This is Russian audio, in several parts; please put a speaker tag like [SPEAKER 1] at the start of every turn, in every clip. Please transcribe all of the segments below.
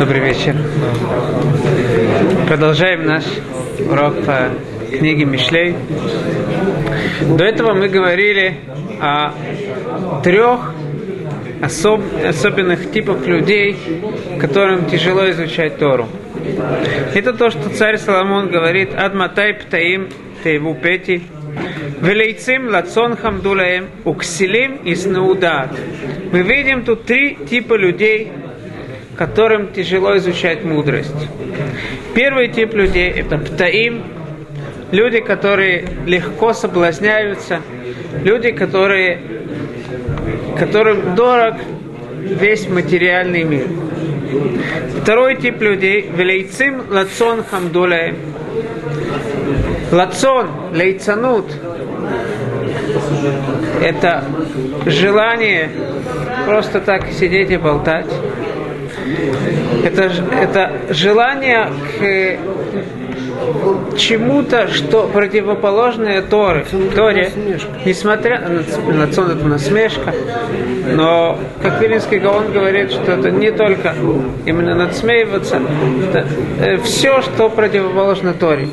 [SPEAKER 1] Добрый вечер. Продолжаем наш урок по книге Мишлей. До этого мы говорили о трех особ, особенных типах людей, которым тяжело изучать Тору. Это то, что царь Соломон говорит «Адматай птаим тейву пети» Велейцим лацон хамдулаем уксилим и снаудат. Мы видим тут три типа людей, которым тяжело изучать мудрость. Первый тип людей – это птаим, люди, которые легко соблазняются, люди, которые, которым дорог весь материальный мир. Второй тип людей – велейцим лацон хамдулаем. Лацон, лейцанут – это желание просто так сидеть и болтать. Это, это желание к чему-то, что противоположное Торе. Торе, несмотря на, на сон это насмешка, но, как Вилинский Гаон говорит, что это не только именно надсмеиваться, это э, все, что противоположно Торе.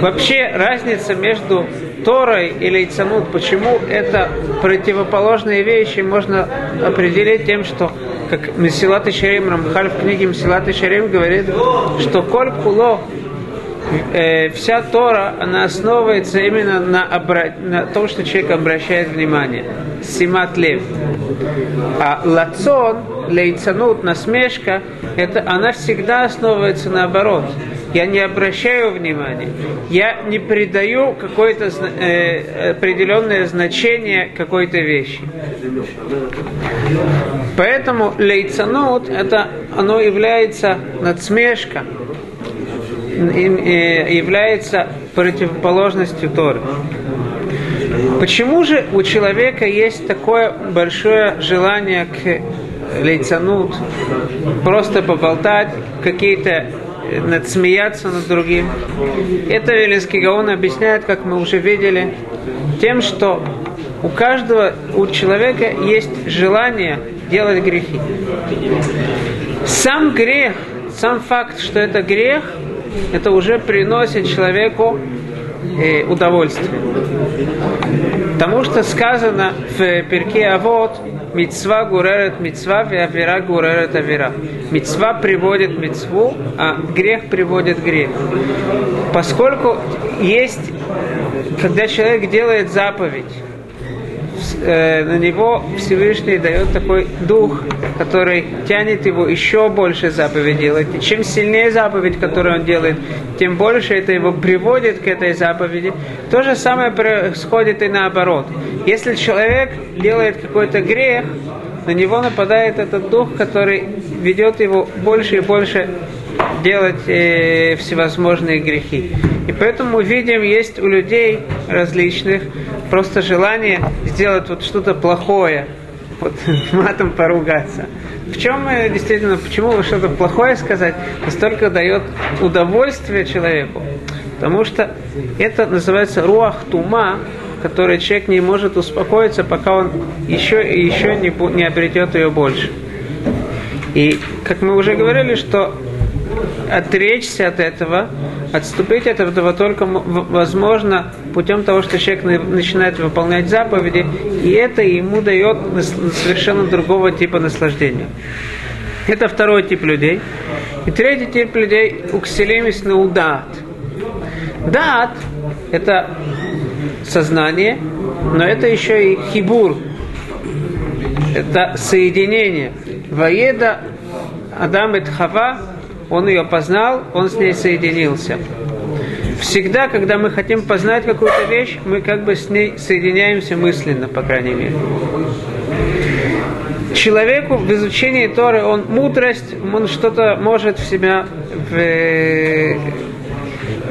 [SPEAKER 1] Вообще разница между Торой и Лейцанут, почему это противоположные вещи, можно определить тем, что как Месилат Шарим, Рамхаль в книге Месилат Шарим говорит, что коль куло, э, вся Тора, она основывается именно на, обра... на том, что человек обращает внимание. Симат лев. А лацон, лейцанут, насмешка, это, она всегда основывается наоборот я не обращаю внимания, я не придаю какое-то э, определенное значение какой-то вещи. Поэтому лейцанут, это оно является надсмешка, э, является противоположностью Торы. Почему же у человека есть такое большое желание к лейцанут, просто поболтать, какие-то надсмеяться над другим. Это Велинский Гаон объясняет, как мы уже видели, тем, что у каждого, у человека есть желание делать грехи. Сам грех, сам факт, что это грех, это уже приносит человеку э, удовольствие. Потому что сказано в перке Авод, Мецва гуререт мецва, авера гуререт авера. Мецва приводит мецву, а грех приводит грех. Поскольку есть, когда человек делает заповедь, э, на него Всевышний дает такой дух, который тянет его еще больше заповедь делать. И чем сильнее заповедь, которую он делает, тем больше это его приводит к этой заповеди. То же самое происходит и наоборот. Если человек делает какой-то грех, на него нападает этот дух, который ведет его больше и больше делать э, всевозможные грехи. И поэтому видим, есть у людей различных просто желание сделать вот что-то плохое, вот матом поругаться. В чем э, действительно, почему что-то плохое сказать, настолько дает удовольствие человеку? Потому что это называется руах тума, который человек не может успокоиться, пока он еще и еще не, не обретет ее больше. И как мы уже говорили, что отречься от этого, отступить от этого только возможно путем того, что человек начинает выполнять заповеди, и это ему дает совершенно другого типа наслаждения. Это второй тип людей. И третий тип людей – укселимис на удат. Дат – это сознание, но это еще и хибур, это соединение. Воеда Адам и Хава он ее познал, он с ней соединился. Всегда, когда мы хотим познать какую-то вещь, мы как бы с ней соединяемся мысленно, по крайней мере. Человеку в изучении Торы, он мудрость, он что-то может в себя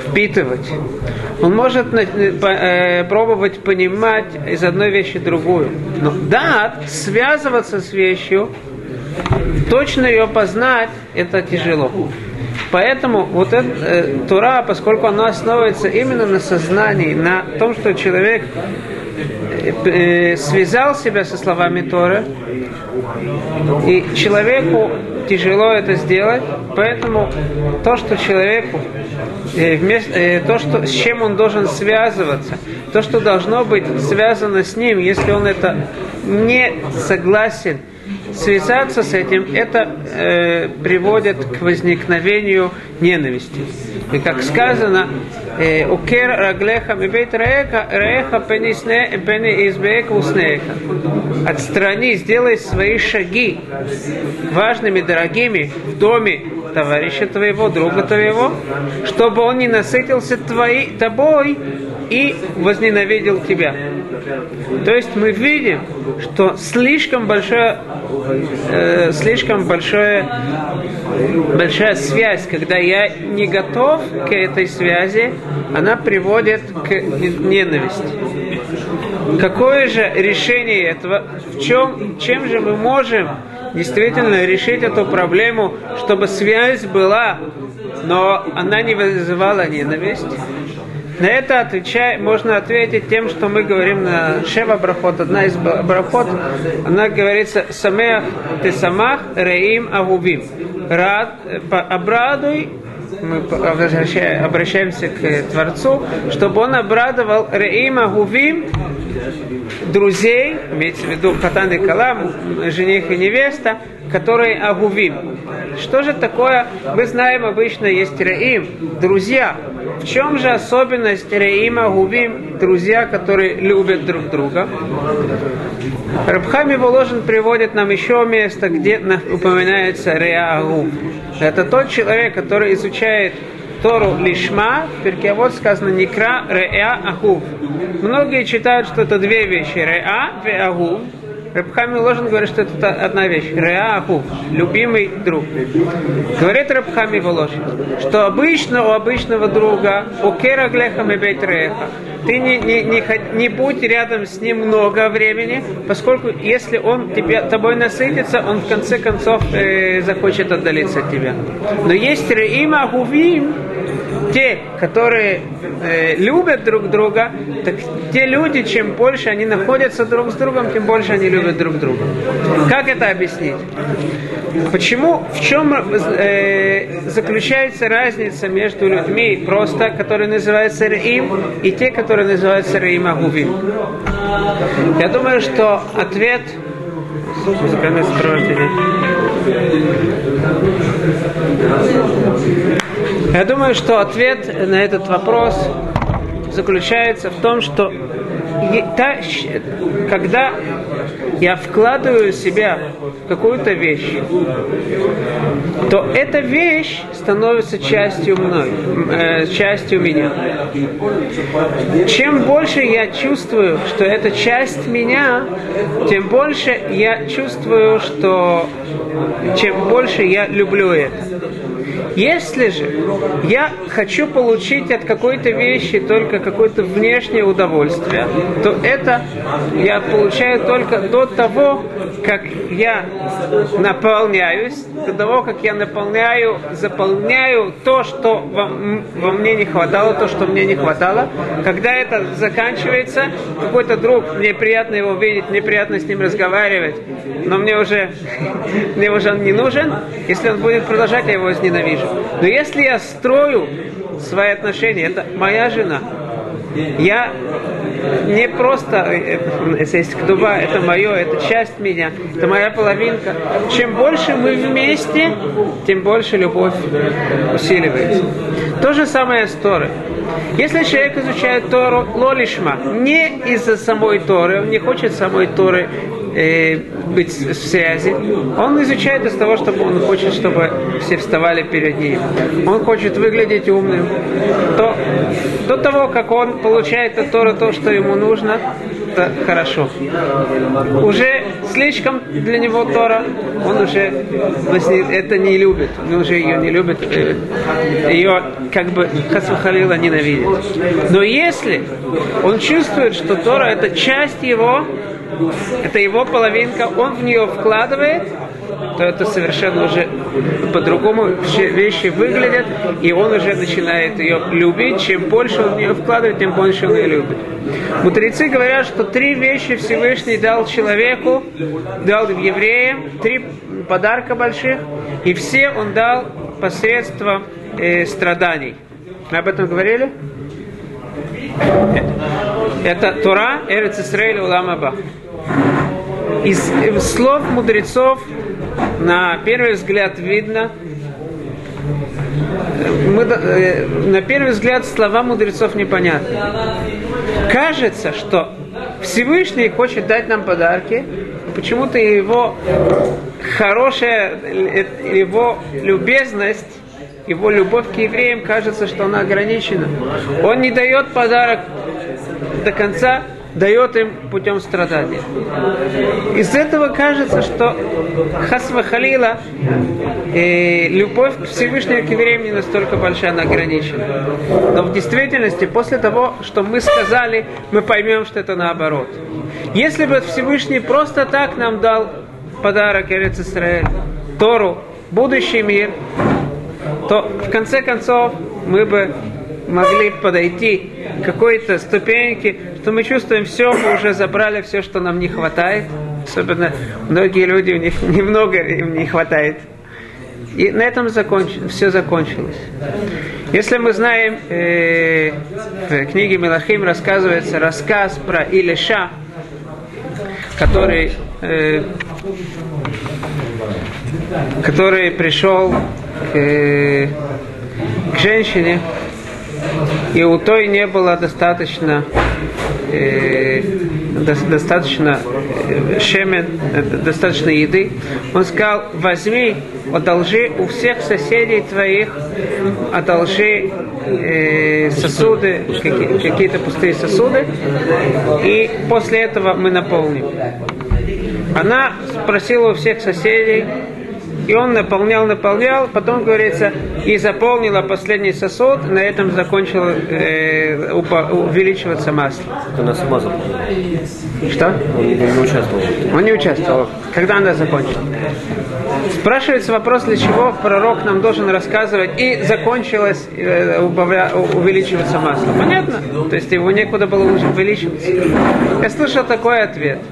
[SPEAKER 1] впитывать. Он может э, пробовать понимать из одной вещи другую. Но да, связываться с вещью, точно ее познать, это тяжело. Поэтому вот эта э, Тура, поскольку она основывается именно на сознании, на том, что человек э, связал себя со словами Торы, И человеку тяжело это сделать, поэтому то, что человеку, э, вместо, э, то, что, с чем он должен связываться, то, что должно быть связано с ним, если он это не согласен связаться с этим, это э, приводит к возникновению ненависти. И как сказано, э, «Укер раглеха реха пенисне пени избеек уснеха». Отстрани, сделай свои шаги важными, дорогими в доме товарища твоего, друга твоего, чтобы он не насытился твоей, тобой и возненавидел тебя. То есть мы видим, что слишком большое, э, слишком большое, большая связь, когда я не готов к этой связи, она приводит к ненависти. Какое же решение этого? В чем, чем же мы можем действительно решить эту проблему, чтобы связь была, но она не вызывала ненависть? На это отвечай, можно ответить тем, что мы говорим на Шева Брахот. Одна из Брахот, она говорится «Самеах ты самах реим агубим». Рад, обрадуй мы обращаемся к Творцу, чтобы он обрадовал Реима Гувим, друзей, имеется в виду Хатан и Калам, жених и невеста, которые Агувим. Что же такое? Мы знаем, обычно есть Реим, друзья. В чем же особенность Реима Агувим, друзья, которые любят друг друга? Рабхами Воложин приводит нам еще место, где упоминается Реа Агув. Это тот человек, который изучает Тору лишма, в Перкиавод сказано Никра Реа Ахув. Многие читают, что это две вещи. Реа и Ахув. Рабхами Ложин говорит, что это одна вещь. Реа Ахув. Любимый друг. Говорит Рабхами Воложин, что обычно у обычного друга у Кера Глеха Мебейт Реха ты не, не, не, не будь рядом с ним много времени, поскольку если он тебе, тобой насытится, он в конце концов э, захочет отдалиться от тебя. Но есть Реима Гувим, те, которые э, любят друг друга, так те люди, чем больше они находятся друг с другом, тем больше они любят друг друга. Как это объяснить? Почему, в чем э, заключается разница между людьми, просто, которые называются Раим, и те, которые называются Раим Агувим? Я думаю, что ответ музыкальное. Я думаю, что ответ на этот вопрос заключается в том, что когда я вкладываю себя в какую-то вещь, то эта вещь становится частью мной, э, частью меня. Чем больше я чувствую, что это часть меня, тем больше я чувствую, что чем больше я люблю это. Если же я хочу получить от какой-то вещи только какое-то внешнее удовольствие, то это я получаю только до того, как я наполняюсь, до того, как я наполняю, заполняю то, что во, во мне не хватало, то, что мне не хватало. Когда это заканчивается, какой-то друг, мне приятно его видеть, мне приятно с ним разговаривать, но мне уже, мне уже он не нужен. Если он будет продолжать, я его возненавижу. Но если я строю свои отношения, это моя жена, я не просто, если есть ктуба, это мое, это часть меня, это моя половинка. Чем больше мы вместе, тем больше любовь усиливается. То же самое с Торой. Если человек изучает Тору лолишма, не из-за самой Торы, он не хочет самой Торы э, быть в связи. Он изучает из того, чтобы он хочет, чтобы все вставали перед ним. Он хочет выглядеть умным. То, до того, как он получает от Тора то, что ему нужно, это хорошо. Уже слишком для него Тора, он уже это не любит, он уже ее не любит, э, ее как бы Хасвахалила ненавидит. Но если он чувствует, что Тора это часть его, это его половинка, он в нее вкладывает, то это совершенно уже по-другому вещи выглядят, и он уже начинает ее любить. Чем больше он в нее вкладывает, тем больше он ее любит. Мудрецы говорят, что три вещи Всевышний дал человеку, дал евреям, три подарка больших, и все он дал посредством э, страданий. Мы об этом говорили? Это Тора, Эрец Исраиль, Улам Аба. Из слов мудрецов на первый взгляд видно, мы, э, на первый взгляд слова мудрецов непонятны. Кажется, что Всевышний хочет дать нам подарки, почему-то его хорошая, э, его любезность его любовь к евреям кажется, что она ограничена. Он не дает подарок до конца, дает им путем страдания. Из этого кажется, что Хасва Халила, э, любовь к Всевышнему к евреям не настолько большая, она ограничена. Но в действительности, после того, что мы сказали, мы поймем, что это наоборот. Если бы Всевышний просто так нам дал подарок Эрец Исраэль, Тору, будущий мир, то в конце концов мы бы могли подойти к какой-то ступеньке, что мы чувствуем все, мы уже забрали все, что нам не хватает. Особенно многие люди, у них немного им не хватает. И на этом законч... все закончилось. Если мы знаем, э, в книге Мелахим рассказывается рассказ про Илиша, который, э, который пришел к, к женщине, и у той не было достаточно э, достаточно э, шемен, э, достаточно еды. Он сказал, возьми, одолжи у всех соседей твоих, одолжи э, сосуды, какие, какие-то пустые сосуды, и после этого мы наполним. Она спросила у всех соседей, и он наполнял, наполнял, потом, говорится, и заполнила последний сосуд, на этом закончило э, увеличиваться масло.
[SPEAKER 2] Она сама заполнила.
[SPEAKER 1] Что?
[SPEAKER 2] Он не, не участвовал.
[SPEAKER 1] Он не участвовал. Когда она закончила? Спрашивается вопрос, для чего пророк нам должен рассказывать, и закончилось э, убавля, увеличиваться масло. Понятно? То есть его некуда было уже увеличиваться. Я слышал такой ответ –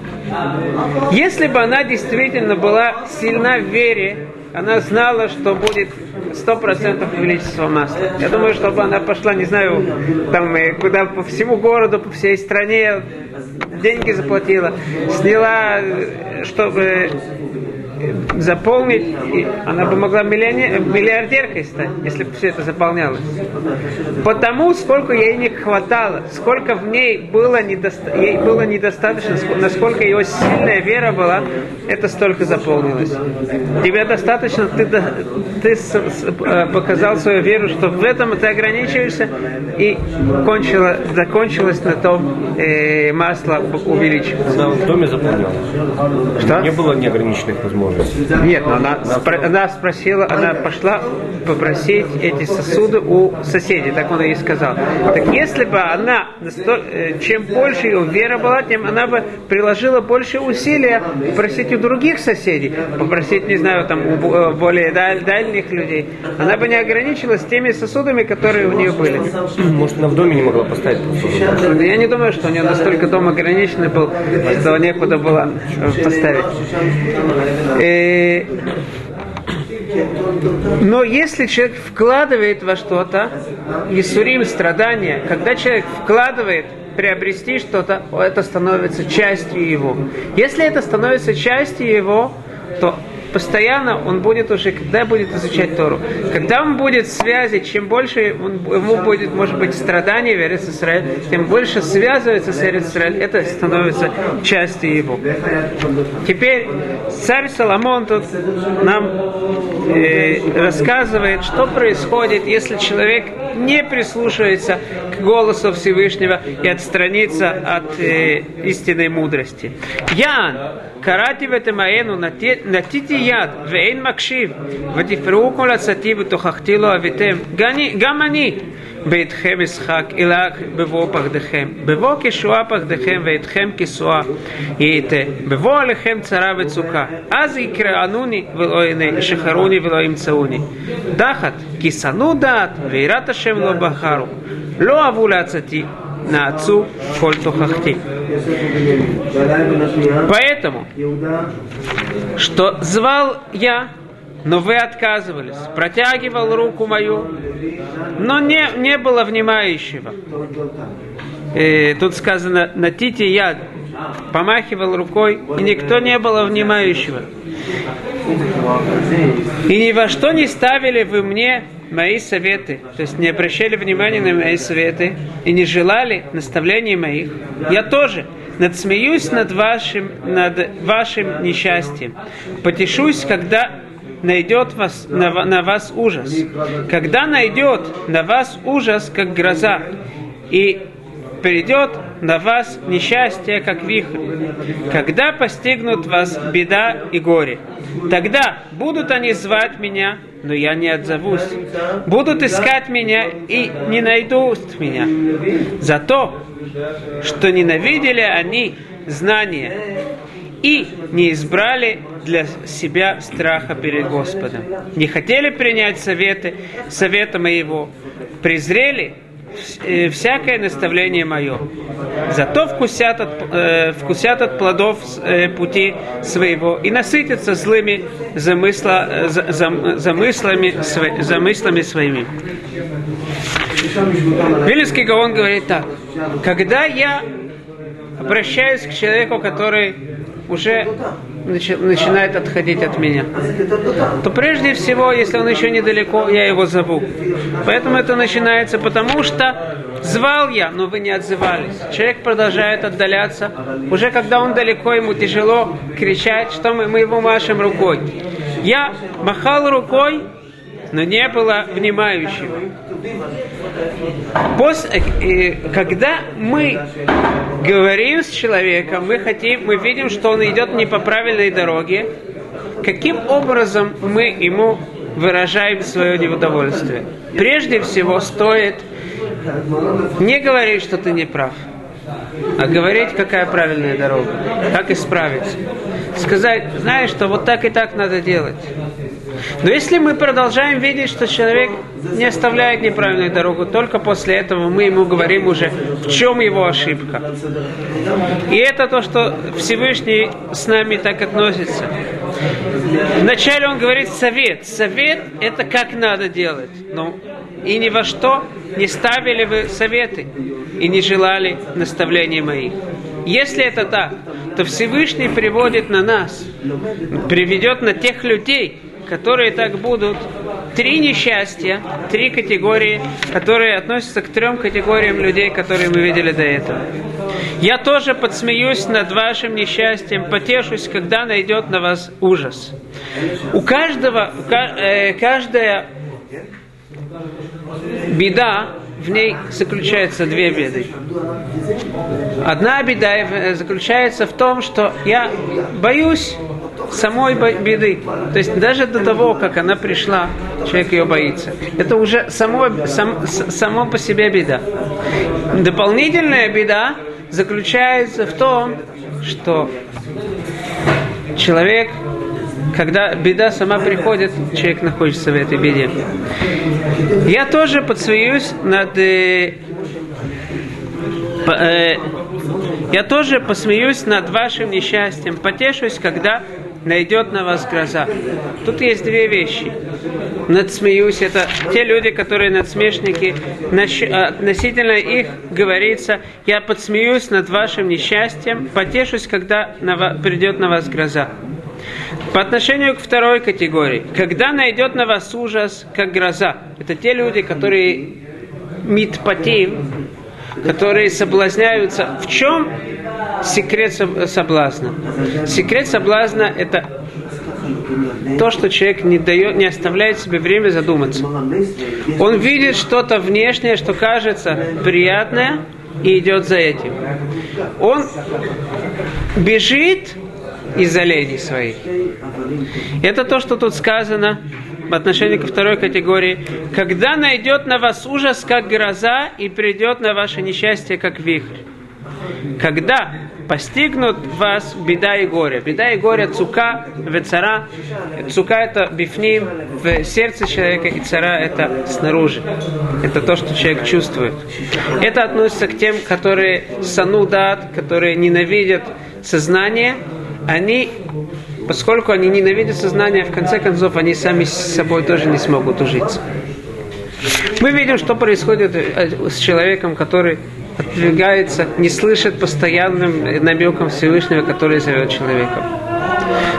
[SPEAKER 1] если бы она действительно была сильна в вере, она знала, что будет сто процентов увеличиться масла. Я думаю, чтобы она пошла, не знаю, там э, куда по всему городу, по всей стране, деньги заплатила, сняла, э, чтобы заполнить, и она бы могла миллиардеркой стать, если бы все это заполнялось. Потому сколько ей не хватало, сколько в ней было, недоста... ей было недостаточно, насколько ее сильная вера была, это столько заполнилось. Тебе достаточно, ты, ты э, показал свою веру, что в этом ты ограничиваешься, и кончила, закончилось на том э, масло увеличивается.
[SPEAKER 2] Она в доме заполняла.
[SPEAKER 1] Что?
[SPEAKER 2] Не было неограниченных возможностей возможность.
[SPEAKER 1] Нет, но она, спро- она спросила, она пошла попросить эти сосуды у соседей, так он ей сказал. Так если бы она, э, чем больше ее вера была, тем она бы приложила больше усилия попросить у других соседей, попросить, не знаю, там, у э, более даль- дальних людей. Она бы не ограничилась теми сосудами, которые у нее были.
[SPEAKER 2] Может, она в доме не могла поставить
[SPEAKER 1] Я не думаю, что у нее настолько дом ограниченный был, что некуда было поставить. Э, но если человек вкладывает во что-то, Исурим, страдания, когда человек вкладывает приобрести что-то, это становится частью его. Если это становится частью его, то постоянно он будет уже, когда будет изучать Тору, когда он будет в связи, чем больше он, ему будет, может быть, страдания в Эрец Исраэль, тем больше связывается с Эрец это становится частью его. Теперь царь Соломон тут нам э, рассказывает, что происходит, если человек не прислушивается к голосу Всевышнего и отстранится от э, истинной мудрости. Ян, קראתי ותמאנו, נטיתי יד ואין מקשיב, ותפרעו כל עצתי ותוכחתי לא אביתם, גם אני, ואתכם אשחק, אלק בבוא פחדכם. בבוא כשוע פחדכם ואתכם כשוע יהייתה. בבוא עליכם צרה וצוקה. אז יקראנוני ולא ישחרוני ולא ימצאוני. דחת, כי שנאו דעת, ויראת השם לא בחרו. לא אהבו לעצתי, нацу коль тухахти. Поэтому, что звал я, но вы отказывались, протягивал руку мою, но не, не было внимающего. И тут сказано, на тите я помахивал рукой, и никто не было внимающего. И ни во что не ставили вы мне мои советы, то есть не обращали внимания на мои советы и не желали наставлений моих, я тоже надсмеюсь над вашим, над вашим несчастьем, потешусь, когда найдет вас, на, на вас ужас. Когда найдет на вас ужас, как гроза, и придет на вас несчастье, как вихрь. Когда постигнут вас беда и горе, тогда будут они звать меня, но я не отзовусь. Будут искать меня и не найдут меня. За то, что ненавидели они знания и не избрали для себя страха перед Господом. Не хотели принять советы, совета моего, презрели всякое наставление мое. Зато вкусят от, э, вкусят от плодов э, пути своего и насытятся злыми замысла, э, за, за, замыслами, сво, замыслами своими. Вилинский Гаон говорит так. Когда я обращаюсь к человеку, который уже начинает отходить от меня, то прежде всего, если он еще недалеко, я его зову. Поэтому это начинается потому, что звал я, но вы не отзывались. Человек продолжает отдаляться. Уже когда он далеко, ему тяжело кричать, что мы, мы его машем рукой. Я махал рукой, но не было внимающего. После, э, когда мы говорим с человеком, мы хотим, мы видим, что он идет не по правильной дороге, каким образом мы ему выражаем свое неудовольствие? Прежде всего стоит не говорить, что ты не прав, а говорить, какая правильная дорога, как исправиться. Сказать, знаешь, что вот так и так надо делать. Но если мы продолжаем видеть, что человек не оставляет неправильную дорогу, только после этого мы ему говорим уже, в чем его ошибка. И это то, что Всевышний с нами так относится. Вначале он говорит совет. Совет – это как надо делать. Ну, и ни во что не ставили вы советы и не желали наставления моих. Если это так, то Всевышний приводит на нас, приведет на тех людей, которые так будут три несчастья, три категории, которые относятся к трем категориям людей, которые мы видели до этого. Я тоже подсмеюсь над вашим несчастьем, потешусь, когда найдет на вас ужас. У каждого, э, каждая беда, в ней заключаются две беды. Одна беда заключается в том, что я боюсь самой беды. То есть даже до того, как она пришла, человек ее боится. Это уже само, сам, само по себе беда. Дополнительная беда заключается в том, что человек, когда беда сама приходит, человек находится в этой беде. Я тоже подсвоюсь над э, э, я тоже посмеюсь над вашим несчастьем, потешусь, когда найдет на вас гроза. Тут есть две вещи. Надсмеюсь, это те люди, которые надсмешники, а, относительно их говорится, я подсмеюсь над вашим несчастьем, потешусь, когда на придет на вас гроза. По отношению к второй категории, когда найдет на вас ужас, как гроза, это те люди, которые митпатим, которые соблазняются. В чем секрет соблазна? Секрет соблазна – это то, что человек не, дает, не оставляет себе время задуматься. Он видит что-то внешнее, что кажется приятное, и идет за этим. Он бежит из оленей своих. Это то, что тут сказано. В отношении ко второй категории, когда найдет на вас ужас, как гроза, и придет на ваше несчастье, как вихрь. Когда постигнут вас беда и горе. Беда и горе цука, вецара. Цука это бифним в сердце человека, и цара это снаружи. Это то, что человек чувствует. Это относится к тем, которые санудат, которые ненавидят сознание, они поскольку они ненавидят сознание, в конце концов они сами с собой тоже не смогут ужиться. Мы видим, что происходит э, с человеком, который отвергается, не слышит постоянным намеком Всевышнего, который зовет человека.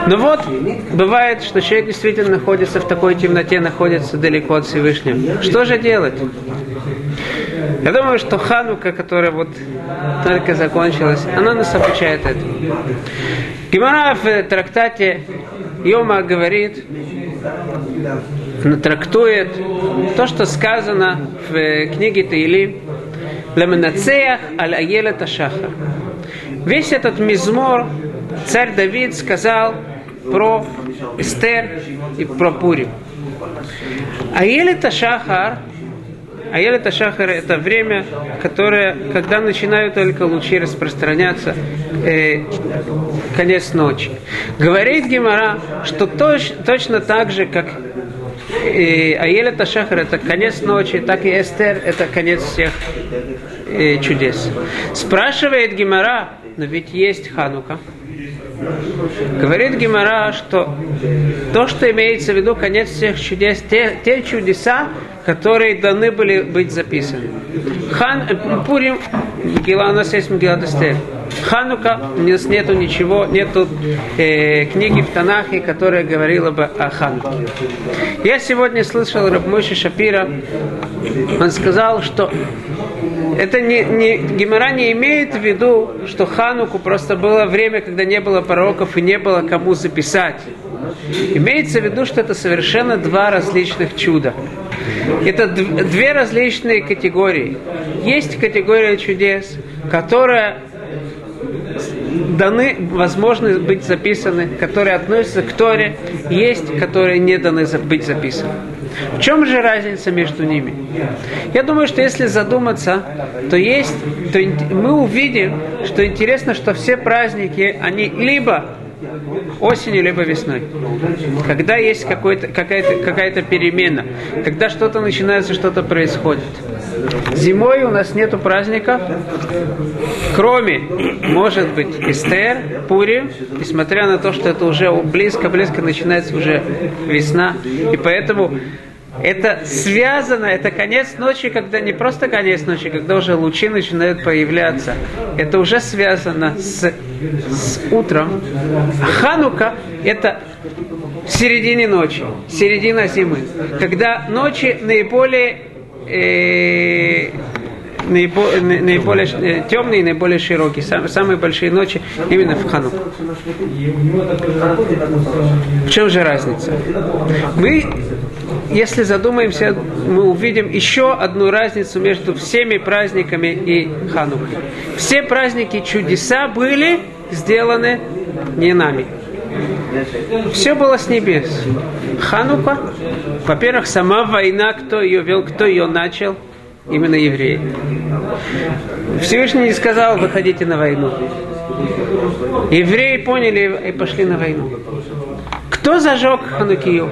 [SPEAKER 1] Но вот бывает, что человек действительно находится в такой темноте, находится далеко от Всевышнего. Что же делать? Я думаю, что Ханука, которая вот только закончилась, она нас обучает этому. Гимара в трактате Йома говорит, трактует то, что сказано в книге Таилим, Ламенацеях аль Аелет Ашахар. Весь этот мизмор царь Давид сказал про Эстер и про Пурим. Аелет Ашахар Аелет Ашахар это время, которое, когда начинают только лучи распространяться, э, конец ночи. Говорит Гемора, что точ, точно так же, как и Аелет Ашахар это конец ночи, так и Эстер это конец всех э, чудес. Спрашивает Гимара, но ведь есть Ханука. Говорит Гимара, что то, что имеется в виду конец всех чудес, те, те чудеса, которые должны были быть записаны. Хан, э, Пурим, Мегила, у нас есть Мегила Эстер. Ханука, у нас нету ничего, нету э, книги в Танахе, которая говорила бы о Хануке. Я сегодня слышал Рабмойши Шапира, он сказал, что это не, не, Гемора не имеет в виду, что Хануку просто было время, когда не было пророков и не было кому записать. Имеется в виду, что это совершенно два различных чуда. Это две различные категории. Есть категория чудес, которая даны, возможны быть записаны, которые относятся к Торе, есть, которые не даны быть записаны. В чем же разница между ними? Я думаю, что если задуматься, то есть, то мы увидим, что интересно, что все праздники, они либо осенью, либо весной. Когда есть какая-то какая перемена, когда что-то начинается, что-то происходит. Зимой у нас нету праздников, кроме, может быть, Эстер, Пури, несмотря на то, что это уже близко-близко начинается уже весна. И поэтому это связано, это конец ночи, когда не просто конец ночи, когда уже лучи начинают появляться. Это уже связано с, с утром. Ханука – это в середине ночи, середина зимы, когда ночи наиболее э, наиболее э, темные наиболее широкие, самые большие ночи именно в Хану. В чем же разница? Мы, если задумаемся, мы увидим еще одну разницу между всеми праздниками и Ханукой. Все праздники чудеса были сделаны не нами. Все было с небес. Ханука, во-первых, сама война, кто ее вел, кто ее начал – именно евреи. Всевышний не сказал, выходите на войну. Евреи поняли и пошли на войну. Кто зажег Ханукию?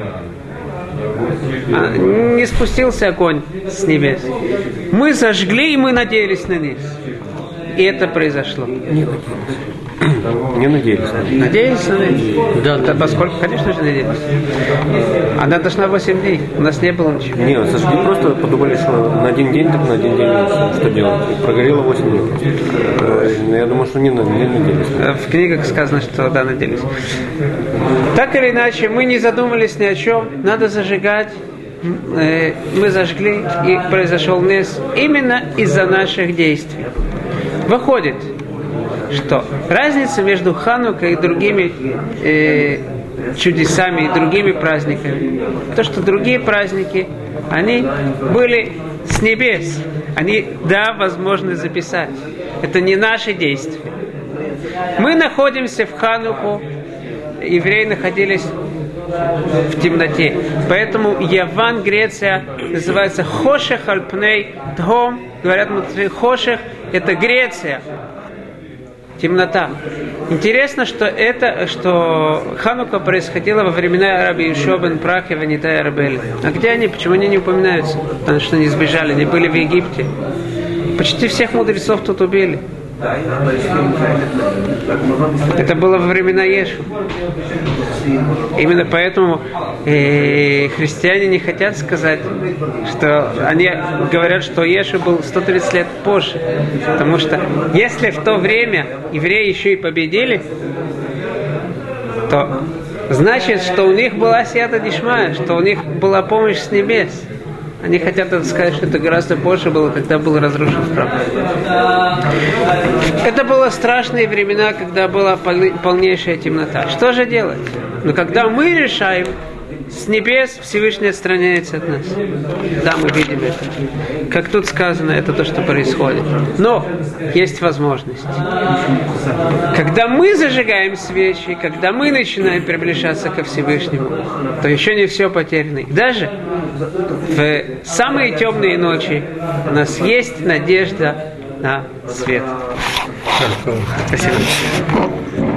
[SPEAKER 1] А, не спустился огонь с небес. Мы зажгли, и мы надеялись на них. И это произошло.
[SPEAKER 2] Не Не надеялись.
[SPEAKER 1] Надеялись на них? Да, да. Поскольку, конечно же, надеялись. Она должна 8 дней. У нас не было ничего.
[SPEAKER 2] Не, сожгли просто подумали, что на один день, так на один день что делать. Прогорело 8 дней. Э, я думаю, что не, не надеялись.
[SPEAKER 1] В книгах сказано, что да, надеялись. Так или иначе, мы не задумались ни о чем. Надо зажигать э, мы зажгли, и произошел нес именно из-за наших действий. Выходит, что разница между Ханукой и другими э, чудесами и другими праздниками, то, что другие праздники, они были с небес. Они, да, возможно записать. Это не наши действия. Мы находимся в Хануку, евреи находились в темноте. Поэтому Яван, Греция, называется Хошех Альпней Тхом. Говорят, Хошех – это Греция, темнота. Интересно, что это, что Ханука происходила во времена Раби Ишобен, Прах и Ванита и Арабели. А где они? Почему они не упоминаются? Потому что они сбежали, они были в Египте. Почти всех мудрецов тут убили. Это было во времена Ешу. Именно поэтому э, христиане не хотят сказать, что они говорят, что Ешу был 130 лет позже. Потому что если в то время евреи еще и победили, то значит, что у них была сията дишмая, что у них была помощь с небес. Они хотят сказать, что это гораздо позже было, когда был разрушен храм. Это было страшные времена, когда была полнейшая темнота. Что же делать? Но когда мы решаем, с небес Всевышний отстраняется от нас. Да, мы видим это. Как тут сказано, это то, что происходит. Но есть возможность. Когда мы зажигаем свечи, когда мы начинаем приближаться ко Всевышнему, то еще не все потеряно. Даже в самые темные ночи у нас есть надежда на свет. Спасибо.